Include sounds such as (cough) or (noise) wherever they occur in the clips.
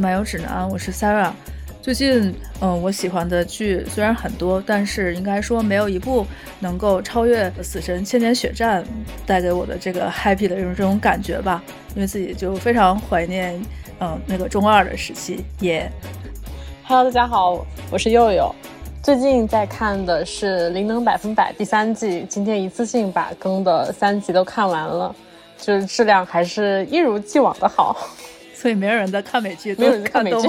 漫游指南，我是 Sarah。最近，嗯，我喜欢的剧虽然很多，但是应该说没有一部能够超越《死神千年血战》带给我的这个 happy 的这种这种感觉吧。因为自己就非常怀念，嗯，那个中二的时期。耶，Hello，大家好，我是佑佑。最近在看的是《灵能百分百》第三季，今天一次性把更的三集都看完了，就是质量还是一如既往的好。所以没有人在看美剧，没有人看美剧。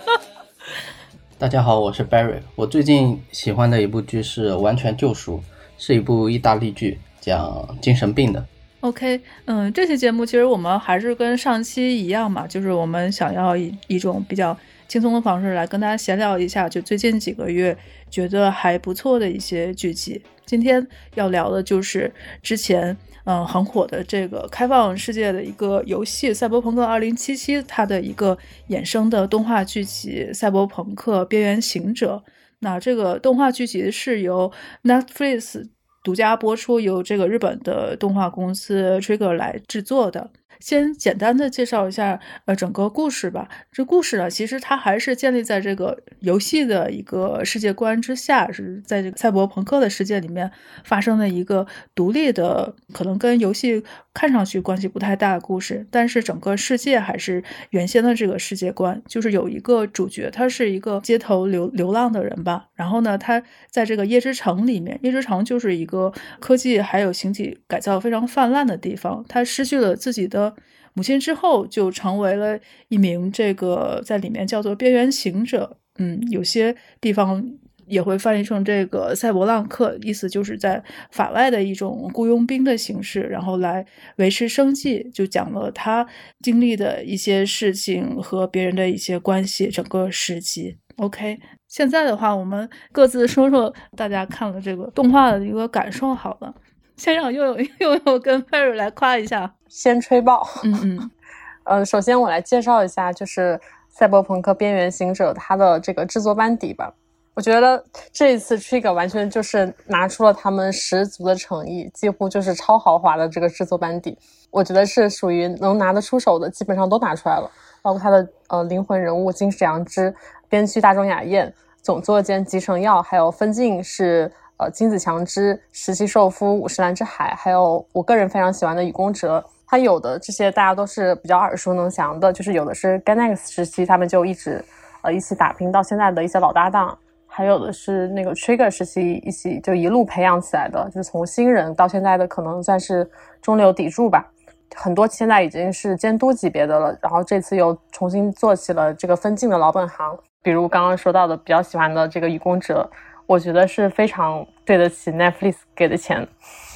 (laughs) 大家好，我是 Barry。我最近喜欢的一部剧是《完全救赎》，是一部意大利剧，讲精神病的。OK，嗯，这期节目其实我们还是跟上期一样嘛，就是我们想要一一种比较轻松的方式来跟大家闲聊一下，就最近几个月觉得还不错的一些剧集。今天要聊的就是之前。嗯，很火的这个开放世界的一个游戏《赛博朋克2077》，它的一个衍生的动画剧集《赛博朋克：边缘行者》。那这个动画剧集是由 Netflix 独家播出，由这个日本的动画公司 Trigger 来制作的。先简单的介绍一下，呃，整个故事吧。这故事呢，其实它还是建立在这个游戏的一个世界观之下，是在这个赛博朋克的世界里面发生的一个独立的，可能跟游戏。看上去关系不太大的故事，但是整个世界还是原先的这个世界观，就是有一个主角，他是一个街头流流浪的人吧。然后呢，他在这个夜之城里面，夜之城就是一个科技还有形体改造非常泛滥的地方。他失去了自己的母亲之后，就成为了一名这个在里面叫做边缘行者。嗯，有些地方。也会翻译成这个赛博浪客，意思就是在法外的一种雇佣兵的形式，然后来维持生计。就讲了他经历的一些事情和别人的一些关系，整个时期。OK，现在的话，我们各自说说大家看了这个动画的一个感受。好了，先让悠悠 (laughs) 悠悠跟 Perry 来夸一下，先吹爆。嗯嗯，(laughs) 呃，首先我来介绍一下，就是《赛博朋克：边缘行者》它的这个制作班底吧。我觉得这一次 Trigger 完全就是拿出了他们十足的诚意，几乎就是超豪华的这个制作班底。我觉得是属于能拿得出手的，基本上都拿出来了。包括他的呃灵魂人物金石阳之，编剧大众雅彦，总作监吉成耀，还有分镜是呃金子强之，实习寿夫五十岚之海，还有我个人非常喜欢的雨宫哲。他有的这些大家都是比较耳熟能详的，就是有的是 Ganex 时期他们就一直呃一起打拼到现在的一些老搭档。还有的是那个 Trigger 时期一起就一路培养起来的，就是从新人到现在的可能算是中流砥柱吧。很多现在已经是监督级别的了，然后这次又重新做起了这个分镜的老本行。比如刚刚说到的比较喜欢的这个雨宫哲，我觉得是非常对得起 Netflix 给的钱，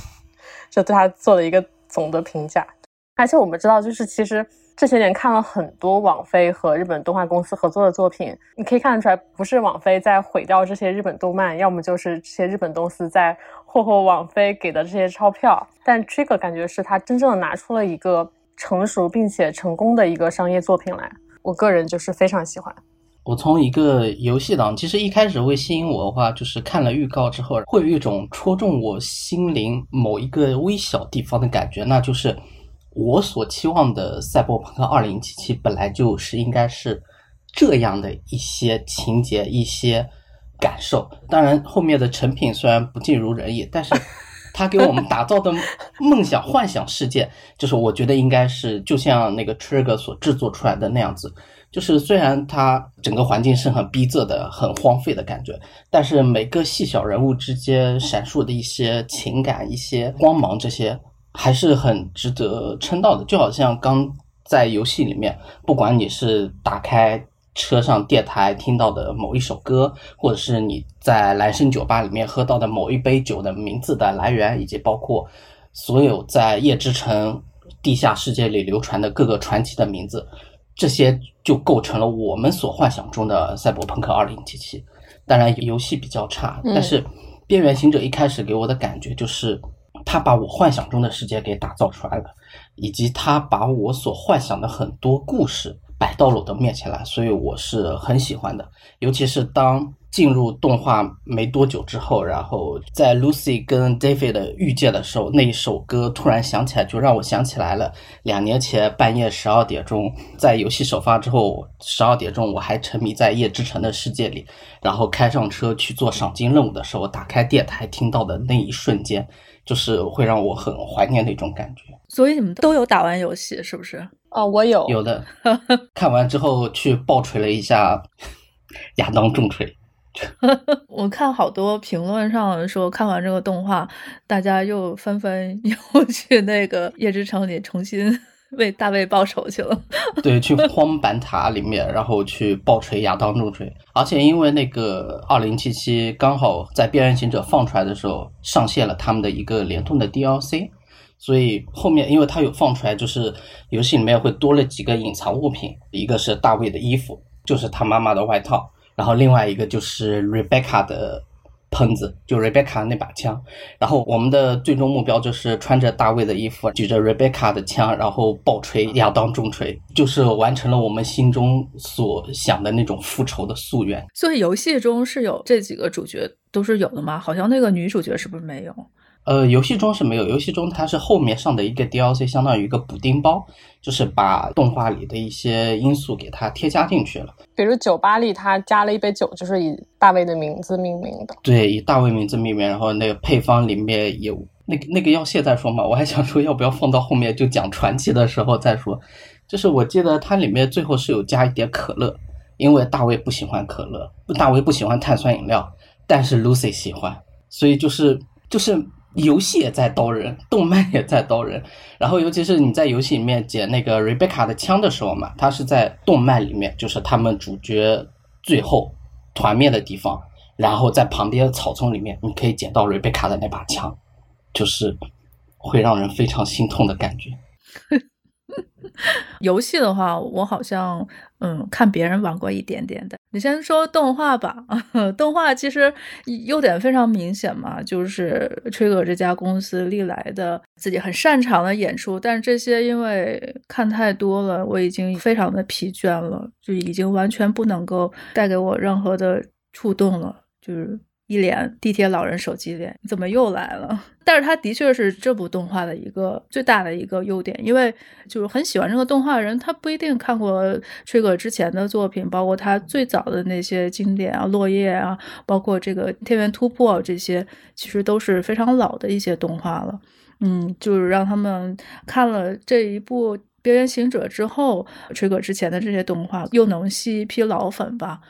(laughs) 就对他做了一个总的评价。而且我们知道，就是其实。这些年看了很多网飞和日本动画公司合作的作品，你可以看得出来，不是网飞在毁掉这些日本动漫，要么就是这些日本公司在霍霍网飞给的这些钞票。但 Trigger 感觉是他真正的拿出了一个成熟并且成功的一个商业作品来，我个人就是非常喜欢。我从一个游戏党，其实一开始会吸引我的话，就是看了预告之后，会有一种戳中我心灵某一个微小地方的感觉，那就是。我所期望的《赛博朋克2077》本来就是应该是这样的一些情节、一些感受。当然，后面的成品虽然不尽如人意，但是他给我们打造的梦想、幻想世界，就是我觉得应该是就像那个 Trigger 所制作出来的那样子。就是虽然它整个环境是很逼仄的、很荒废的感觉，但是每个细小人物之间闪烁的一些情感、一些光芒，这些。还是很值得称道的，就好像刚在游戏里面，不管你是打开车上电台听到的某一首歌，或者是你在蓝生酒吧里面喝到的某一杯酒的名字的来源，以及包括所有在夜之城地下世界里流传的各个传奇的名字，这些就构成了我们所幻想中的赛博朋克二零七七。当然，游戏比较差，但是边缘行者一开始给我的感觉就是。他把我幻想中的世界给打造出来了，以及他把我所幻想的很多故事摆到了我的面前来，所以我是很喜欢的。尤其是当进入动画没多久之后，然后在 Lucy 跟 David 的遇见的时候，那一首歌突然想起来，就让我想起来了两年前半夜十二点钟，在游戏首发之后十二点钟，我还沉迷在夜之城的世界里，然后开上车去做赏金任务的时候，打开电台听到的那一瞬间，就是会让我很怀念那种感觉。所以你们都有打完游戏是不是？哦，我有有的，看完之后去暴锤了一下亚当重锤。(laughs) 我看好多评论上说，看完这个动画，大家又纷纷又去那个夜之城里重新 (laughs) 为大卫报仇去了。对，去荒坂塔里面，然后去暴锤亚当重锤。而且因为那个二零七七刚好在边缘行者放出来的时候上线了他们的一个联动的 DLC。所以后面，因为它有放出来，就是游戏里面会多了几个隐藏物品，一个是大卫的衣服，就是他妈妈的外套，然后另外一个就是 Rebecca 的喷子，就 Rebecca 那把枪。然后我们的最终目标就是穿着大卫的衣服，举着 Rebecca 的枪，然后暴锤亚当重锤，就是完成了我们心中所想的那种复仇的夙愿。所以游戏中是有这几个主角都是有的吗？好像那个女主角是不是没有？呃，游戏中是没有，游戏中它是后面上的一个 DLC，相当于一个补丁包，就是把动画里的一些因素给它添加进去了。比如酒吧里它加了一杯酒，就是以大卫的名字命名的。对，以大卫名字命名，然后那个配方里面有那个那个要现在说嘛？我还想说要不要放到后面就讲传奇的时候再说。就是我记得它里面最后是有加一点可乐，因为大卫不喜欢可乐，大卫不喜欢碳酸饮料，但是 Lucy 喜欢，所以就是就是。游戏也在刀人，动漫也在刀人。然后，尤其是你在游戏里面捡那个 Rebecca 的枪的时候嘛，它是在动漫里面，就是他们主角最后团灭的地方，然后在旁边的草丛里面，你可以捡到 Rebecca 的那把枪，就是会让人非常心痛的感觉。(laughs) 游戏的话，我好像嗯看别人玩过一点点的。你先说动画吧，(laughs) 动画其实优点非常明显嘛，就是吹哥这家公司历来的自己很擅长的演出，但是这些因为看太多了，我已经非常的疲倦了，就已经完全不能够带给我任何的触动了，就是。一脸地铁老人手机脸，你怎么又来了？但是他的确是这部动画的一个最大的一个优点，因为就是很喜欢这个动画的人，他不一定看过吹哥之前的作品，包括他最早的那些经典啊，落叶啊，包括这个天元突破这些，其实都是非常老的一些动画了。嗯，就是让他们看了这一部边缘行者之后，吹哥之前的这些动画又能吸一批老粉吧。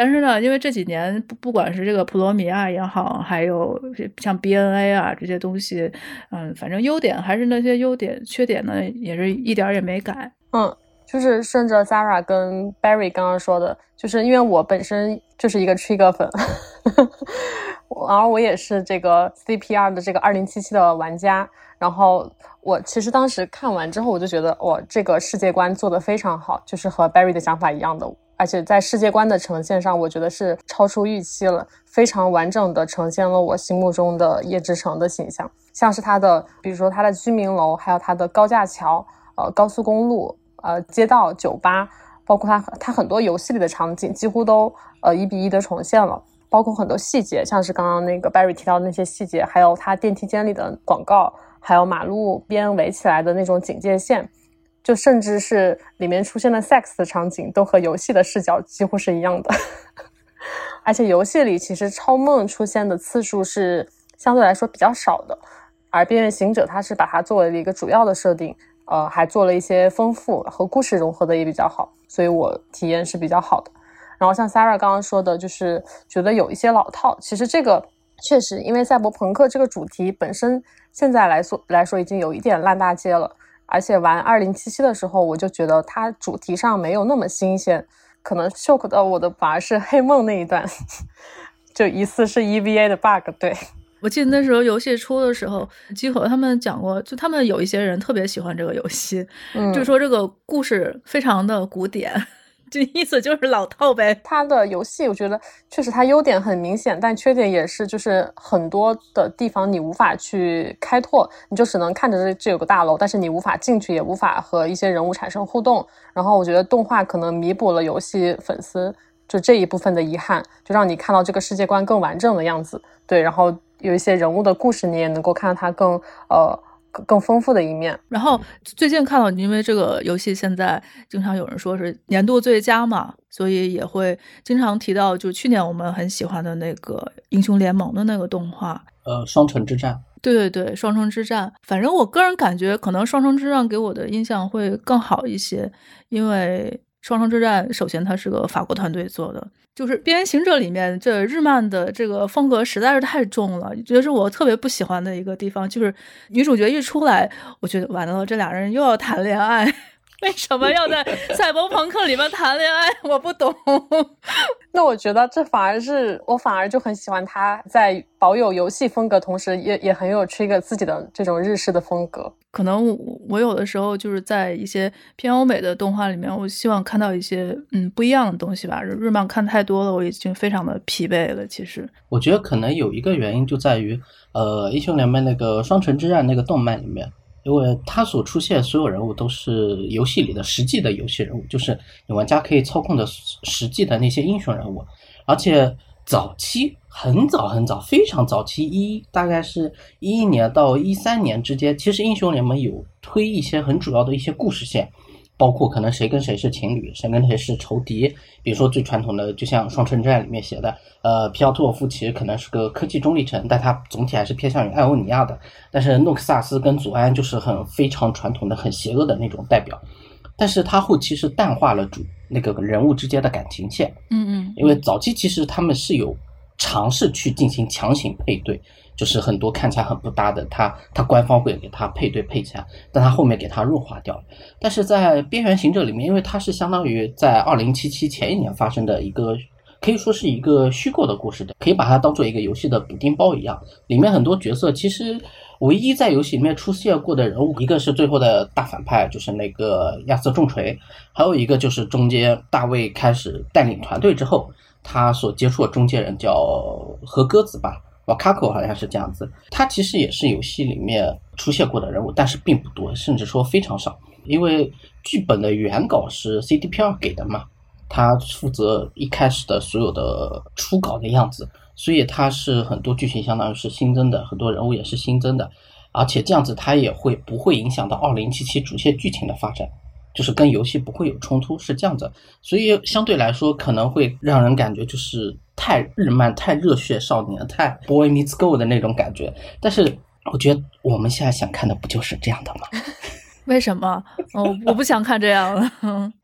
但是呢，因为这几年不不管是这个普罗米亚也好，还有像 BNA 啊这些东西，嗯，反正优点还是那些优点，缺点呢也是一点也没改。嗯，就是顺着 Zara 跟 Barry 刚刚说的，就是因为我本身就是一个 Trigger 粉，(laughs) 然后我也是这个 CPR 的这个二零七七的玩家，然后我其实当时看完之后，我就觉得哇，这个世界观做的非常好，就是和 Barry 的想法一样的。而且在世界观的呈现上，我觉得是超出预期了，非常完整的呈现了我心目中的夜之城的形象。像是它的，比如说它的居民楼，还有它的高架桥、呃高速公路、呃街道、酒吧，包括它它很多游戏里的场景，几乎都呃一比一的重现了。包括很多细节，像是刚刚那个 Barry 提到的那些细节，还有它电梯间里的广告，还有马路边围起来的那种警戒线。就甚至是里面出现的 sex 的场景，都和游戏的视角几乎是一样的。(laughs) 而且游戏里其实超梦出现的次数是相对来说比较少的，而边缘行者它是把它作为了一个主要的设定，呃，还做了一些丰富和故事融合的也比较好，所以我体验是比较好的。然后像 Sarah 刚刚说的，就是觉得有一些老套，其实这个确实因为赛博朋克这个主题本身现在来说来说已经有一点烂大街了。而且玩二零七七的时候，我就觉得它主题上没有那么新鲜，可能 shock 到我的反而是黑梦那一段，(laughs) 就疑似是 EVA 的 bug。对我记得那时候游戏出的时候，集合他们讲过，就他们有一些人特别喜欢这个游戏，嗯就说这个故事非常的古典，这意思就是老套呗。它的游戏我觉得确实它优点很明显，但缺点也是就是很多的地方你无法去开拓，你就只能看着这这有个大楼，但是你无法进去，也无法和一些人物产生互动。然后我觉得动画可能弥补了游戏粉丝就这一部分的遗憾，就让你看到这个世界观更完整的样子。对，然后有一些人物的故事，你也能够看到它更呃。更丰富的一面。然后最近看到，因为这个游戏现在经常有人说是年度最佳嘛，所以也会经常提到，就去年我们很喜欢的那个英雄联盟的那个动画，呃，双城之战。对对对，双城之战。反正我个人感觉，可能双城之战给我的印象会更好一些，因为双城之战首先它是个法国团队做的。就是《边缘行者》里面这日漫的这个风格实在是太重了，觉得是我特别不喜欢的一个地方。就是女主角一出来，我觉得完了，这俩人又要谈恋爱。(laughs) 为什么要在赛博朋克里面谈恋爱？我不懂。(laughs) 那我觉得这反而是我反而就很喜欢他在保有游戏风格，同时也也很有 trigger 自己的这种日式的风格。可能我有的时候就是在一些偏欧美的动画里面，我希望看到一些嗯不一样的东西吧。日漫看太多了，我已经非常的疲惫了。其实我觉得可能有一个原因就在于，呃，英雄联盟那个双城之战那个动漫里面。因为它所出现所有人物都是游戏里的实际的游戏人物，就是你玩家可以操控的实际的那些英雄人物。而且早期很早很早，非常早期一大概是一一年到一三年之间，其实英雄联盟有推一些很主要的一些故事线。包括可能谁跟谁是情侣，谁跟谁是仇敌。比如说最传统的，就像《双城之战》里面写的，呃，皮奥托夫其实可能是个科技中立城，但他总体还是偏向于艾欧尼亚的。但是诺克萨斯跟祖安就是很非常传统的、很邪恶的那种代表。但是他后期是淡化了主那个人物之间的感情线。嗯嗯。因为早期其实他们是有尝试去进行强行配对。就是很多看起来很不搭的，他他官方会给他配对配起来，但他后面给他弱化掉了。但是在边缘行者里面，因为它是相当于在二零七七前一年发生的一个，可以说是一个虚构的故事的，可以把它当做一个游戏的补丁包一样。里面很多角色其实唯一在游戏里面出现过的人物，一个是最后的大反派，就是那个亚瑟重锤，还有一个就是中间大卫开始带领团队之后，他所接触的中间人叫何鸽子吧。瓦卡口好像是这样子，他其实也是游戏里面出现过的人物，但是并不多，甚至说非常少。因为剧本的原稿是 CDPR 给的嘛，他负责一开始的所有的初稿的样子，所以他是很多剧情相当于是新增的，很多人物也是新增的，而且这样子他也会不会影响到二零七七主线剧情的发展。就是跟游戏不会有冲突，是这样子，所以相对来说可能会让人感觉就是太日漫、太热血少年、太 boy meets girl 的那种感觉。但是我觉得我们现在想看的不就是这样的吗？(laughs) 为什么？哦，我不想看这样了。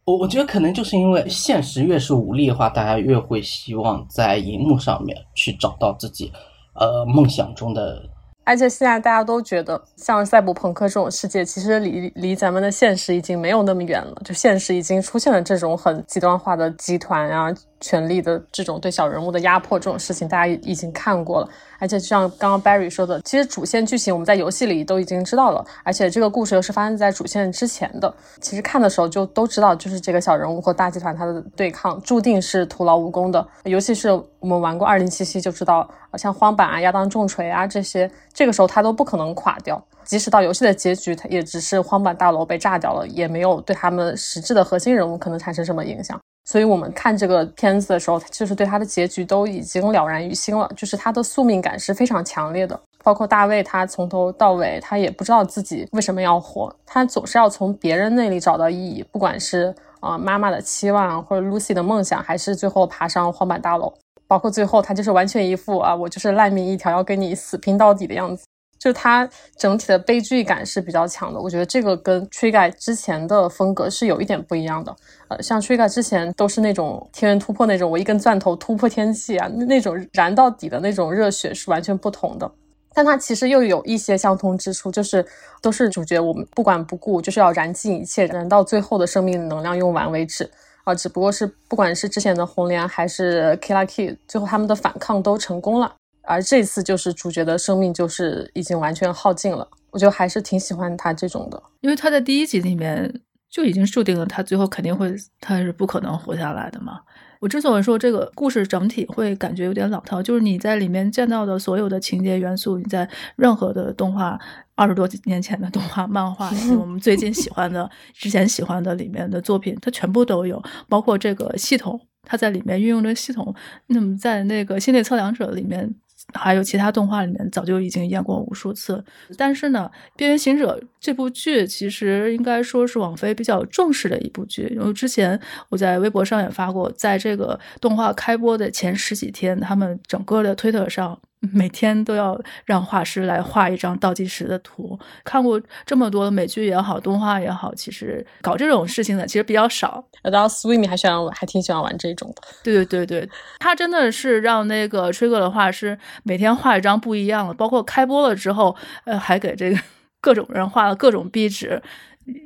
我 (laughs) 我觉得可能就是因为现实越是无力的话，大家越会希望在荧幕上面去找到自己呃梦想中的。而且现在大家都觉得，像赛博朋克这种世界，其实离离咱们的现实已经没有那么远了。就现实已经出现了这种很极端化的集团啊。权力的这种对小人物的压迫，这种事情大家已经看过了。而且就像刚刚 Barry 说的，其实主线剧情我们在游戏里都已经知道了，而且这个故事又是发生在主线之前的。其实看的时候就都知道，就是这个小人物和大集团他的对抗注定是徒劳无功的。尤其是我们玩过二零七七就知道，像荒坂啊、亚当重锤啊这些，这个时候他都不可能垮掉。即使到游戏的结局，他也只是荒坂大楼被炸掉了，也没有对他们实质的核心人物可能产生什么影响。所以我们看这个片子的时候，就是对他的结局都已经了然于心了。就是他的宿命感是非常强烈的，包括大卫，他从头到尾他也不知道自己为什么要活，他总是要从别人那里找到意义，不管是啊妈妈的期望，或者 Lucy 的梦想，还是最后爬上荒坂大楼，包括最后他就是完全一副啊我就是烂命一条，要跟你死拼到底的样子。就它整体的悲剧感是比较强的，我觉得这个跟 Trigger 之前的风格是有一点不一样的。呃，像 Trigger 之前都是那种天元突破那种，我一根钻头突破天际啊，那种燃到底的那种热血是完全不同的。但它其实又有一些相通之处，就是都是主角我们不管不顾，就是要燃尽一切，燃到最后的生命能量用完为止啊。只不过是不管是之前的红莲还是 Killa K，最后他们的反抗都成功了。而这次就是主角的生命就是已经完全耗尽了，我觉得还是挺喜欢他这种的，因为他在第一集里面就已经注定了他最后肯定会，他是不可能活下来的嘛。我之所以说这个故事整体会感觉有点老套，就是你在里面见到的所有的情节元素，你在任何的动画二十多年前的动画、漫画，我们最近喜欢的、(laughs) 之前喜欢的里面的作品，它全部都有，包括这个系统，它在里面运用这个系统。那么在那个《心理测量者》里面。还有其他动画里面早就已经演过无数次，但是呢，《边缘行者》这部剧其实应该说是网飞比较重视的一部剧，因为之前我在微博上也发过，在这个动画开播的前十几天，他们整个的推特上。每天都要让画师来画一张倒计时的图。看过这么多的美剧也好，动画也好，其实搞这种事情的其实比较少。然后 Swimmy 还喜欢，还挺喜欢玩这种的。对对对对，他真的是让那个 Trigger 的画师每天画一张不一样的，包括开播了之后，呃，还给这个 (laughs) 各种人画了各种壁纸。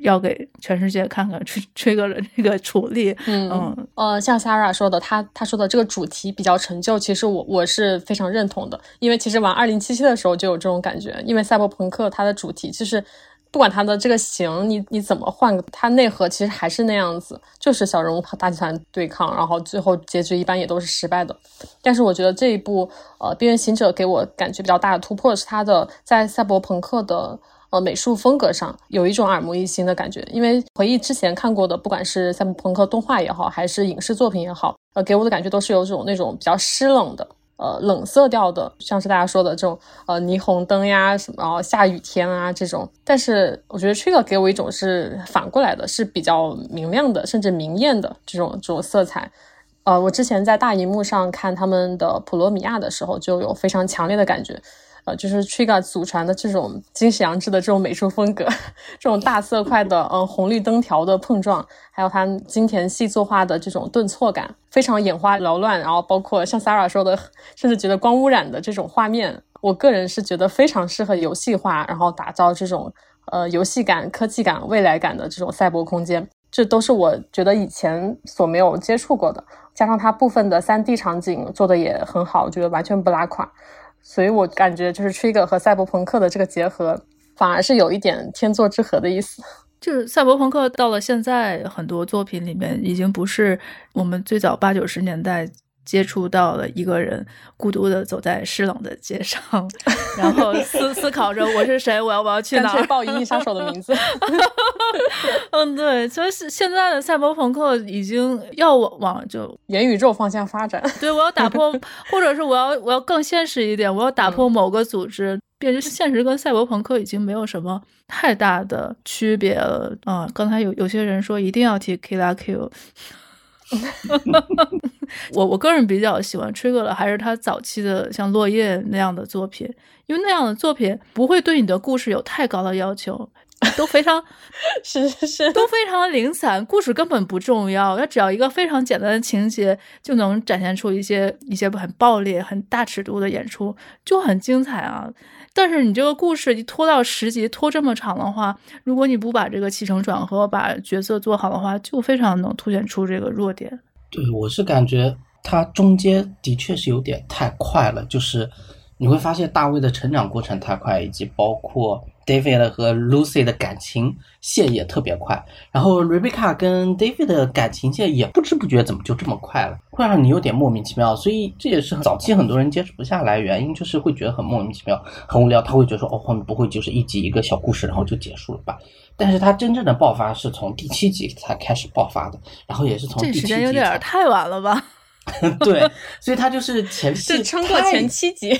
要给全世界看看吹吹哥的这个处理，嗯呃，像 Sarah 说的，他他说的这个主题比较陈旧，其实我我是非常认同的，因为其实玩二零七七的时候就有这种感觉，因为赛博朋克它的主题就是不管它的这个型，你你怎么换，它内核其实还是那样子，就是小人物和大集团对抗，然后最后结局一般也都是失败的。但是我觉得这一部呃边缘行者给我感觉比较大的突破是它的在赛博朋克的。呃，美术风格上有一种耳目一新的感觉，因为回忆之前看过的，不管是赛博朋克动画也好，还是影视作品也好，呃，给我的感觉都是有种那种比较湿冷的，呃，冷色调的，像是大家说的这种呃霓虹灯呀，什么下雨天啊这种。但是我觉得 Trigger 给我一种是反过来的，是比较明亮的，甚至明艳的这种这种色彩。呃，我之前在大荧幕上看他们的《普罗米亚》的时候，就有非常强烈的感觉。就是 Trigger 祖传的这种金石阳制的这种美术风格，这种大色块的，嗯，红绿灯条的碰撞，还有它金田细作画的这种顿挫感，非常眼花缭乱。然后包括像 Sarah 说的，甚至觉得光污染的这种画面，我个人是觉得非常适合游戏化，然后打造这种呃游戏感、科技感、未来感的这种赛博空间。这都是我觉得以前所没有接触过的，加上它部分的三 D 场景做的也很好，我觉得完全不拉垮。所以我感觉就是 Trigger 和赛博朋克的这个结合，反而是有一点天作之合的意思。(laughs) 就是赛博朋克到了现在，很多作品里面已经不是我们最早八九十年代。接触到了一个人，孤独的走在湿冷的街上，(laughs) 然后思思考着我是谁，我要不要去哪儿？报《银翼杀手》的名字。(laughs) 嗯，对，所以现在的赛博朋克已经要往就元宇宙方向发展。对，我要打破，(laughs) 或者是我要我要更现实一点，我要打破某个组织，变成现实跟赛博朋克已经没有什么太大的区别了啊！刚才有有些人说一定要提 Kill a Kill。(laughs) 我我个人比较喜欢 Trigger 的，还是他早期的像落叶那样的作品，因为那样的作品不会对你的故事有太高的要求，都非常是 (laughs) 是是，都非常的零散，故事根本不重要，它只要一个非常简单的情节，就能展现出一些一些很暴烈、很大尺度的演出，就很精彩啊。但是你这个故事一拖到十集，拖这么长的话，如果你不把这个起承转合、把角色做好的话，就非常能凸显出这个弱点。对，我是感觉它中间的确是有点太快了，就是你会发现大卫的成长过程太快，以及包括。David 和 Lucy 的感情线也特别快，然后 Rebecca 跟 David 的感情线也不知不觉怎么就这么快了，会让你有点莫名其妙。所以这也是早期很多人接触不下来原因，就是会觉得很莫名其妙、很无聊。他会觉得说，哦，后面不会就是一集一个小故事，然后就结束了吧？但是他真正的爆发是从第七集才开始爆发的，然后也是从这时间有点太晚了吧？(laughs) 对，所以他就是前 (laughs) 戏撑过前七集，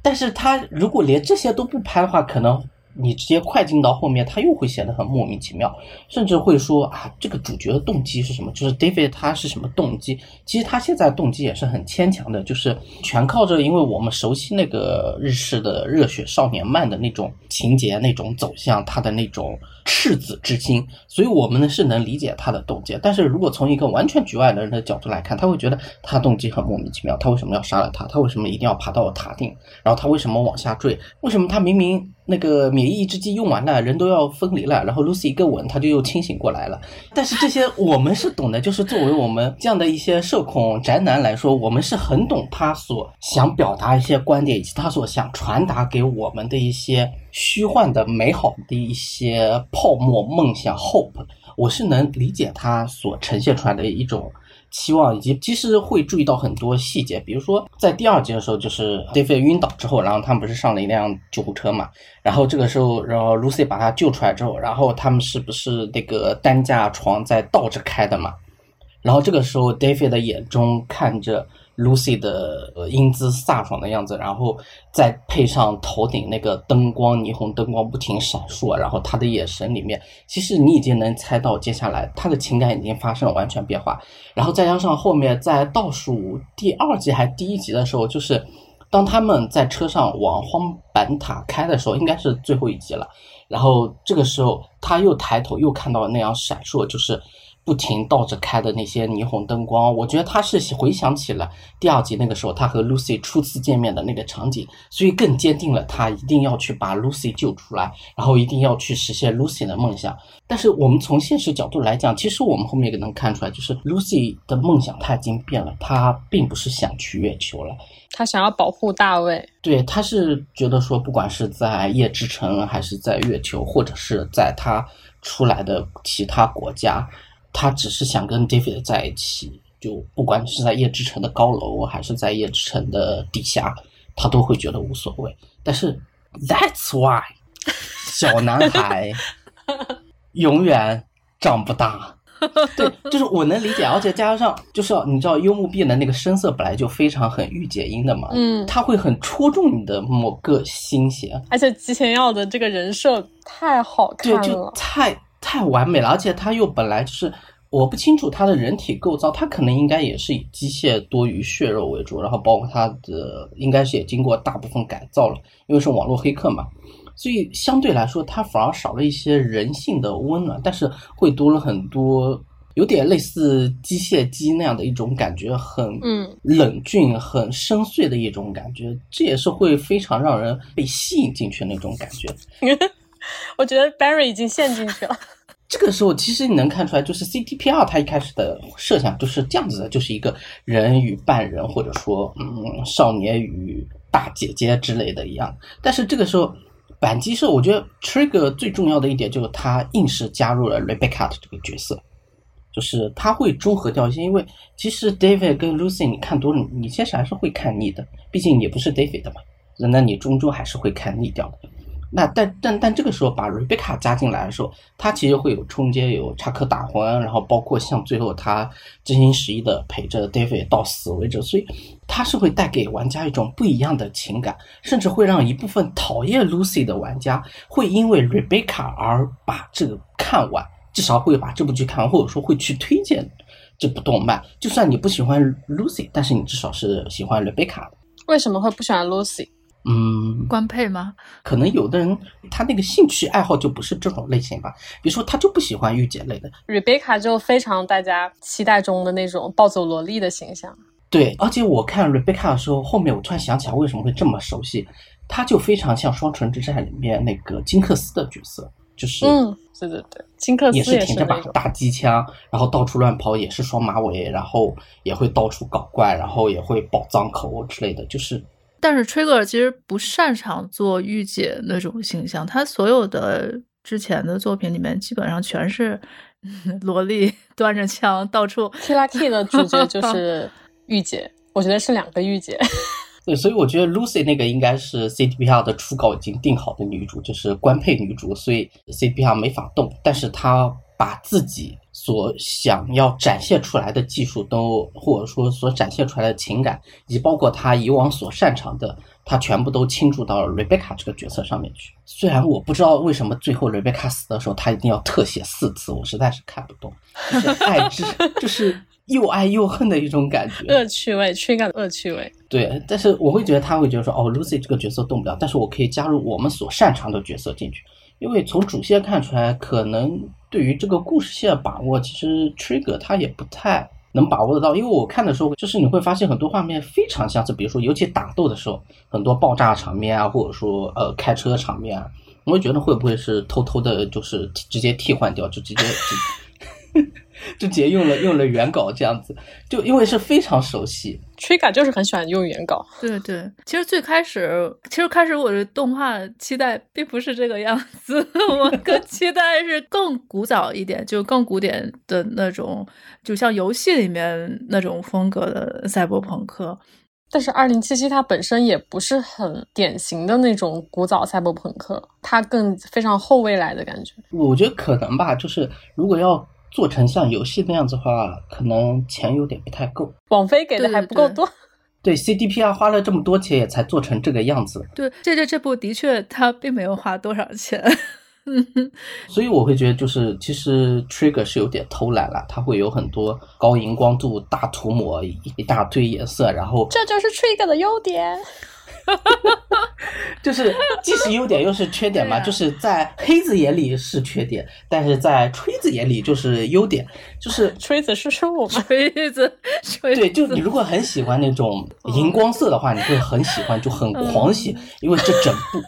但是他如果连这些都不拍的话，可能。你直接快进到后面，他又会显得很莫名其妙，甚至会说啊，这个主角的动机是什么？就是 David 他是什么动机？其实他现在动机也是很牵强的，就是全靠着，因为我们熟悉那个日式的热血少年漫的那种情节、那种走向，他的那种。赤子之心，所以我们呢是能理解他的动机。但是如果从一个完全局外的人的角度来看，他会觉得他动机很莫名其妙。他为什么要杀了他？他为什么一定要爬到塔顶？然后他为什么往下坠？为什么他明明那个免疫抑制剂用完了，人都要分离了，然后 Lucy 一个吻，他就又清醒过来了？但是这些我们是懂的，就是作为我们这样的一些社恐宅男来说，我们是很懂他所想表达一些观点，以及他所想传达给我们的一些。虚幻的、美好的一些泡沫梦想 （hope），我是能理解他所呈现出来的一种期望，以及其实会注意到很多细节，比如说在第二集的时候，就是 David 晕倒之后，然后他们不是上了一辆救护车嘛，然后这个时候，然后 Lucy 把他救出来之后，然后他们是不是那个担架床在倒着开的嘛？然后这个时候，David 的眼中看着 Lucy 的英姿飒爽的样子，然后再配上头顶那个灯光，霓虹灯光不停闪烁，然后他的眼神里面，其实你已经能猜到接下来他的情感已经发生了完全变化。然后再加上后面在倒数第二集还第一集的时候，就是当他们在车上往荒坂塔开的时候，应该是最后一集了。然后这个时候他又抬头又看到那样闪烁，就是。不停倒着开的那些霓虹灯光，我觉得他是回想起了第二集那个时候他和 Lucy 初次见面的那个场景，所以更坚定了他一定要去把 Lucy 救出来，然后一定要去实现 Lucy 的梦想。但是我们从现实角度来讲，其实我们后面也能看出来，就是 Lucy 的梦想他已经变了，他并不是想去月球了，他想要保护大卫。对，他是觉得说，不管是在夜之城，还是在月球，或者是在他出来的其他国家。他只是想跟 David 在一起，就不管是在夜之城的高楼，还是在夜之城的底下，他都会觉得无所谓。但是 That's why (laughs) 小男孩永远长不大。(laughs) 对，就是我能理解，而且加上就是你知道幽木碧的那个声色本来就非常很御姐音的嘛，嗯，他会很戳中你的某个心弦。而且吉田耀的这个人设太好看了，对，就太。太完美了，而且它又本来就是我不清楚它的人体构造，它可能应该也是以机械多于血肉为主，然后包括它的应该是也经过大部分改造了，因为是网络黑客嘛，所以相对来说它反而少了一些人性的温暖，但是会多了很多有点类似机械姬那样的一种感觉，很嗯冷峻、很深邃的一种感觉，这也是会非常让人被吸引进去那种感觉。(laughs) (laughs) 我觉得 Barry 已经陷进去了。(laughs) 这个时候，其实你能看出来，就是 CTPR 它一开始的设想就是这样子的，就是一个人与半人，或者说，嗯，少年与大姐姐之类的一样。但是这个时候，板机社，我觉得 Trigger 最重要的一点就是他硬是加入了 Rebecca 的这个角色，就是他会中和掉一些。因为其实 David 跟 Lucy 你看多了，你其实还是会看腻的，毕竟也不是 David 的嘛，那你终究还是会看腻掉的。那但但但这个时候把 Rebecca 加进来的时候，他其实会有冲接，有插科打诨，然后包括像最后他真心实意的陪着 David 到死为止，所以他是会带给玩家一种不一样的情感，甚至会让一部分讨厌 Lucy 的玩家会因为 Rebecca 而把这个看完，至少会把这部剧看完，或者说会去推荐这部动漫。就算你不喜欢 Lucy，但是你至少是喜欢 Rebecca 的。为什么会不喜欢 Lucy？嗯，官配吗？可能有的人他那个兴趣爱好就不是这种类型吧。比如说，他就不喜欢御姐类的。Rebecca 就非常大家期待中的那种暴走萝莉的形象。对，而且我看 Rebecca 的时候，后面我突然想起来为什么会这么熟悉，他就非常像《双城之战》里面那个金克斯的角色，就是嗯，对对对，金克斯也是挺着把大机枪，然后到处乱跑，也是双马尾，然后也会到处搞怪，然后也会爆脏口之类的，就是。但是 Trigger 其实不擅长做御姐那种形象，他所有的之前的作品里面基本上全是 (laughs) 萝莉端着枪到处。T L K 的主角就 (laughs) 是御姐，我觉得是两个御姐。(laughs) 对，所以我觉得 Lucy 那个应该是 C D P R 的初稿已经定好的女主，就是官配女主，所以 C D P R 没法动，但是她把自己。所想要展现出来的技术，都或者说所展现出来的情感，以及包括他以往所擅长的，他全部都倾注到了 Rebecca 这个角色上面去。虽然我不知道为什么最后 Rebecca 死的时候，他一定要特写四次，我实在是看不懂。就是 (laughs) 爱之，就是又爱又恨的一种感觉，恶趣味，缺感的恶趣味。对，但是我会觉得他会觉得说，哦，Lucy 这个角色动不了，但是我可以加入我们所擅长的角色进去。因为从主线看出来，可能对于这个故事线把握，其实 Trigger 他也不太能把握得到。因为我看的时候，就是你会发现很多画面非常相似，比如说尤其打斗的时候，很多爆炸场面啊，或者说呃开车场面啊，我会觉得会不会是偷偷的，就是直接替换掉，就直接。就直接用了用了原稿这样子，就因为是非常熟悉。Trigger 就是很喜欢用原稿。对对，其实最开始，其实开始我的动画期待并不是这个样子，(laughs) 我更期待是更古早一点，就更古典的那种，就像游戏里面那种风格的赛博朋克。但是二零七七它本身也不是很典型的那种古早赛博朋克，它更非常后未来的感觉。我觉得可能吧，就是如果要做成像游戏那样子的话，可能钱有点不太够。网飞给的还不够多。对 CDPR 花了这么多钱，也才做成这个样子。对，这这这部的确它并没有花多少钱。嗯所以我会觉得，就是其实 Trigger 是有点偷懒了，它会有很多高荧光度、大涂抹、一大堆颜色，然后这就是 Trigger 的优点。(laughs) 就是既是优点又是缺点嘛，就是在黑子眼里是缺点，但是在吹子眼里就是优点。就是 (laughs) 吹子是说我们？吹子，吹对，就你如果很喜欢那种荧光色的话，你会很喜欢，就很狂喜，因为这整部。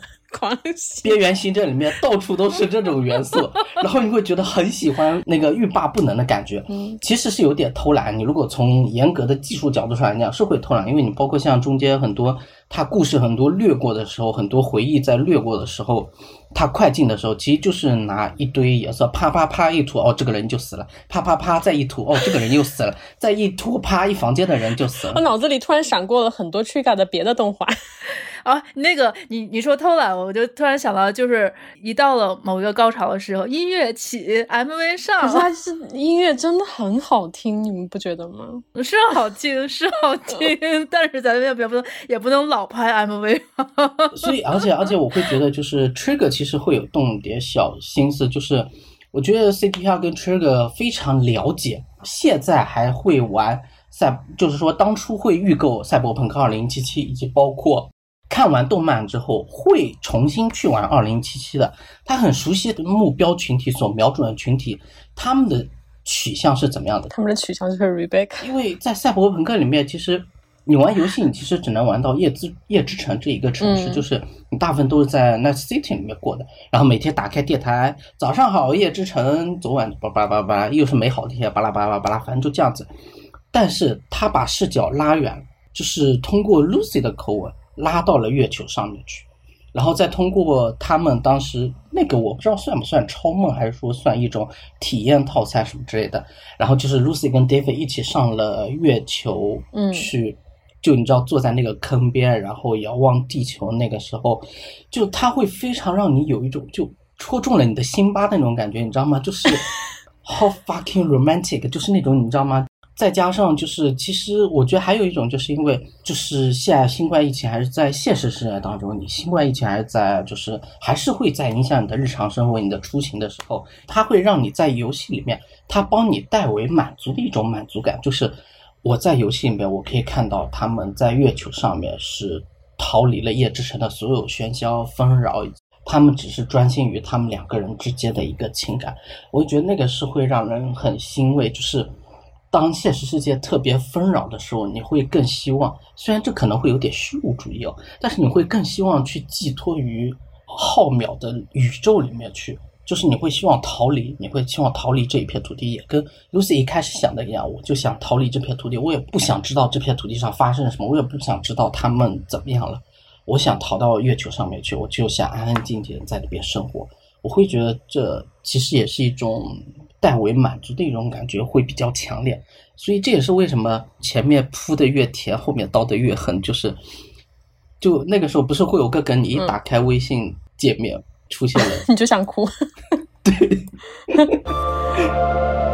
边缘行政里面到处都是这种元素，(laughs) 然后你会觉得很喜欢那个欲罢不能的感觉。嗯，其实是有点偷懒。你如果从严格的技术角度上来讲，是会偷懒，因为你包括像中间很多他故事很多略过的时候，很多回忆在略过的时候，他快进的时候，其实就是拿一堆颜色啪啪啪一涂，哦，这个人就死了，啪啪啪再一涂，哦，这个人又死了，再一涂，啪，一房间的人就死了。我脑子里突然闪过了很多 Trigger 的别的动画。啊，那个你你说偷懒，我就突然想到，就是一到了某一个高潮的时候，音乐起，MV 上，可是它是音乐真的很好听，你们不觉得吗？(laughs) 是好听，是好听，(laughs) 但是咱们也不能也不能老拍 MV。(laughs) 所以，而且而且我会觉得，就是 Trigger 其实会有动点小心思，就是我觉得 CDPR 跟 Trigger 非常了解，现在还会玩赛，就是说当初会预购赛博朋克2077，以及包括。看完动漫之后会重新去玩二零七七的，他很熟悉的目标群体所瞄准的群体，他们的取向是怎么样的？他们的取向就是 Rebecca。因为在赛博朋克里面，其实你玩游戏，你其实只能玩到夜之夜之城这一个城市，就是你大部分都是在 Night City 里面过的。然后每天打开电台，早上好，夜之城，昨晚巴拉巴拉巴拉，又是美好的一天，巴拉巴拉巴拉，反正就这样子。但是他把视角拉远，就是通过 Lucy 的口吻。拉到了月球上面去，然后再通过他们当时那个我不知道算不算超梦，还是说算一种体验套餐什么之类的。然后就是 Lucy 跟 David 一起上了月球，嗯，去就你知道坐在那个坑边，然后遥望地球。那个时候，就他会非常让你有一种就戳中了你的心巴那种感觉，你知道吗？就是 (laughs) How fucking romantic，就是那种你知道吗？再加上就是，其实我觉得还有一种，就是因为就是现在新冠疫情还是在现实世界当中，你新冠疫情还是在，就是还是会在影响你的日常生活、你的出行的时候，它会让你在游戏里面，它帮你代为满足的一种满足感，就是我在游戏里面，我可以看到他们在月球上面是逃离了夜之城的所有喧嚣纷扰，他们只是专心于他们两个人之间的一个情感，我觉得那个是会让人很欣慰，就是。当现实世界特别纷扰的时候，你会更希望，虽然这可能会有点虚无主义哦，但是你会更希望去寄托于浩渺的宇宙里面去，就是你会希望逃离，你会希望逃离这一片土地，也跟 Lucy 一开始想的一样，我就想逃离这片土地，我也不想知道这片土地上发生了什么，我也不想知道他们怎么样了，我想逃到月球上面去，我就想安安静静在那边生活，我会觉得这其实也是一种。代为满足的一种感觉会比较强烈，所以这也是为什么前面铺的越甜，后面刀的越狠。就是，就那个时候不是会有个梗，你一打开微信界面出现了，(laughs) 你就想哭。对。(laughs)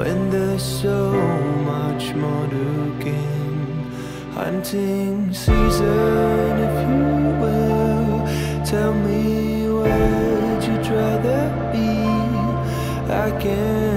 when there's so much more to gain. Hunting season, if you will, tell me where'd you rather be? I can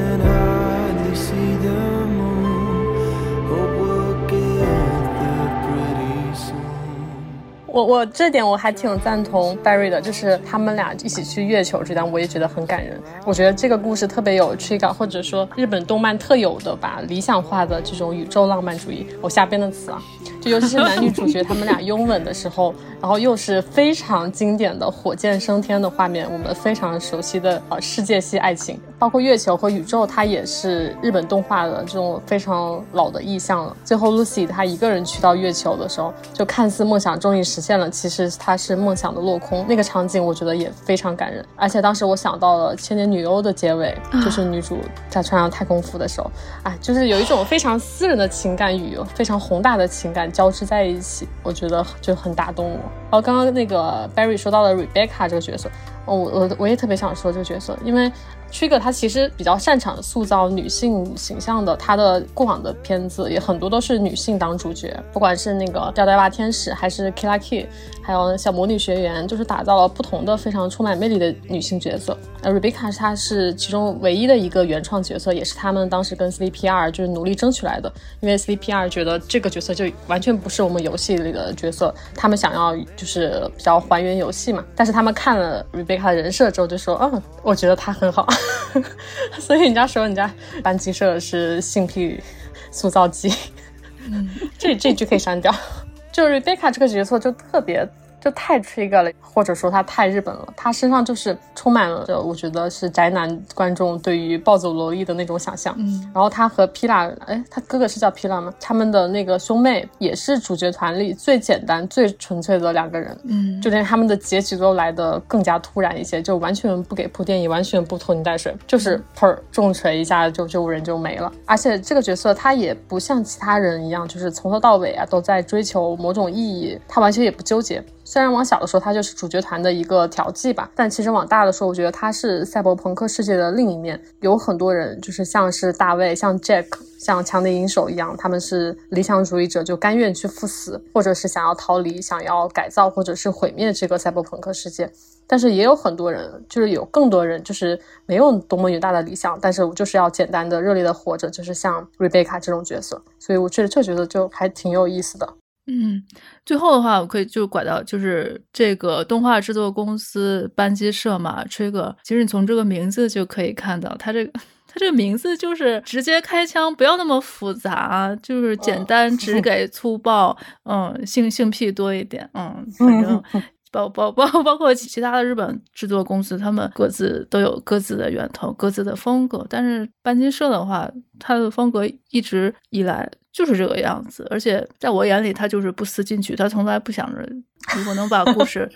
我我这点我还挺赞同 Barry 的，就是他们俩一起去月球这段，我也觉得很感人。我觉得这个故事特别有 t r i g 或者说日本动漫特有的把理想化的这种宇宙浪漫主义，我瞎编的词啊，就尤其是男女主角他们俩拥吻的时候，然后又是非常经典的火箭升天的画面，我们非常熟悉的呃世界系爱情，包括月球和宇宙，它也是日本动画的这种非常老的意象了。最后 Lucy 她一个人去到月球的时候，就看似梦想终于实现了，其实她是梦想的落空。那个场景我觉得也非常感人，而且当时我想到了《千年女优》的结尾，就是女主在穿上太空服的时候，哎，就是有一种非常私人的情感与非常宏大的情感交织在一起，我觉得就很打动我。然后刚刚那个 Barry 说到了 Rebecca 这个角色，哦，我我我也特别想说这个角色，因为 Trigger 他其实比较擅长塑造女性形象的，他的过往的片子也很多都是女性当主角，不管是那个吊带袜天使，还是 k i l a k i 还有小魔女学员，就是打造了不同的非常充满魅力的女性角色。呃，Rebecca 她是其中唯一的一个原创角色，也是他们当时跟 CPR 就是努力争取来的，因为 CPR 觉得这个角色就完全不是我们游戏里的角色，他们想要就是比较还原游戏嘛。但是他们看了 Rebecca 的人设之后就说，嗯，我觉得她很好，(laughs) 所以人家说人家班级社是性癖塑造机，(laughs) 这这句可以删掉。就 Rebecca 这个角色就特别。就太 trigger 了，或者说他太日本了，他身上就是充满了，我觉得是宅男观众对于暴走萝莉的那种想象。嗯，然后他和皮拉，哎，他哥哥是叫皮拉吗？他们的那个兄妹也是主角团里最简单、最纯粹的两个人。嗯，就连他们的结局都来的更加突然一些，就完全不给铺垫，也完全不拖泥带水，就是砰重锤一下就就人就没了。而且这个角色他也不像其他人一样，就是从头到尾啊都在追求某种意义，他完全也不纠结。虽然往小的说，他就是主角团的一个调剂吧，但其实往大的说，我觉得他是赛博朋克世界的另一面。有很多人就是像是大卫、像 Jack、像强敌银手一样，他们是理想主义者，就甘愿去赴死，或者是想要逃离、想要改造或者是毁灭这个赛博朋克世界。但是也有很多人，就是有更多人，就是没有多么远大的理想，但是我就是要简单的、热烈的活着，就是像 Rebecca 这种角色。所以我觉得这觉得就还挺有意思的。嗯，最后的话，我可以就拐到就是这个动画制作公司班机社嘛，Trigger。其实你从这个名字就可以看到，它这个 (laughs) 它这个名字就是直接开枪，不要那么复杂，就是简单直给粗暴，嗯，性性癖多一点，嗯，反正包包包包括其他的日本制作公司，他们各自都有各自的源头、各自的风格。但是班金社的话，它的风格一直以来。就是这个样子，而且在我眼里，他就是不思进取，他从来不想着如果能把故事，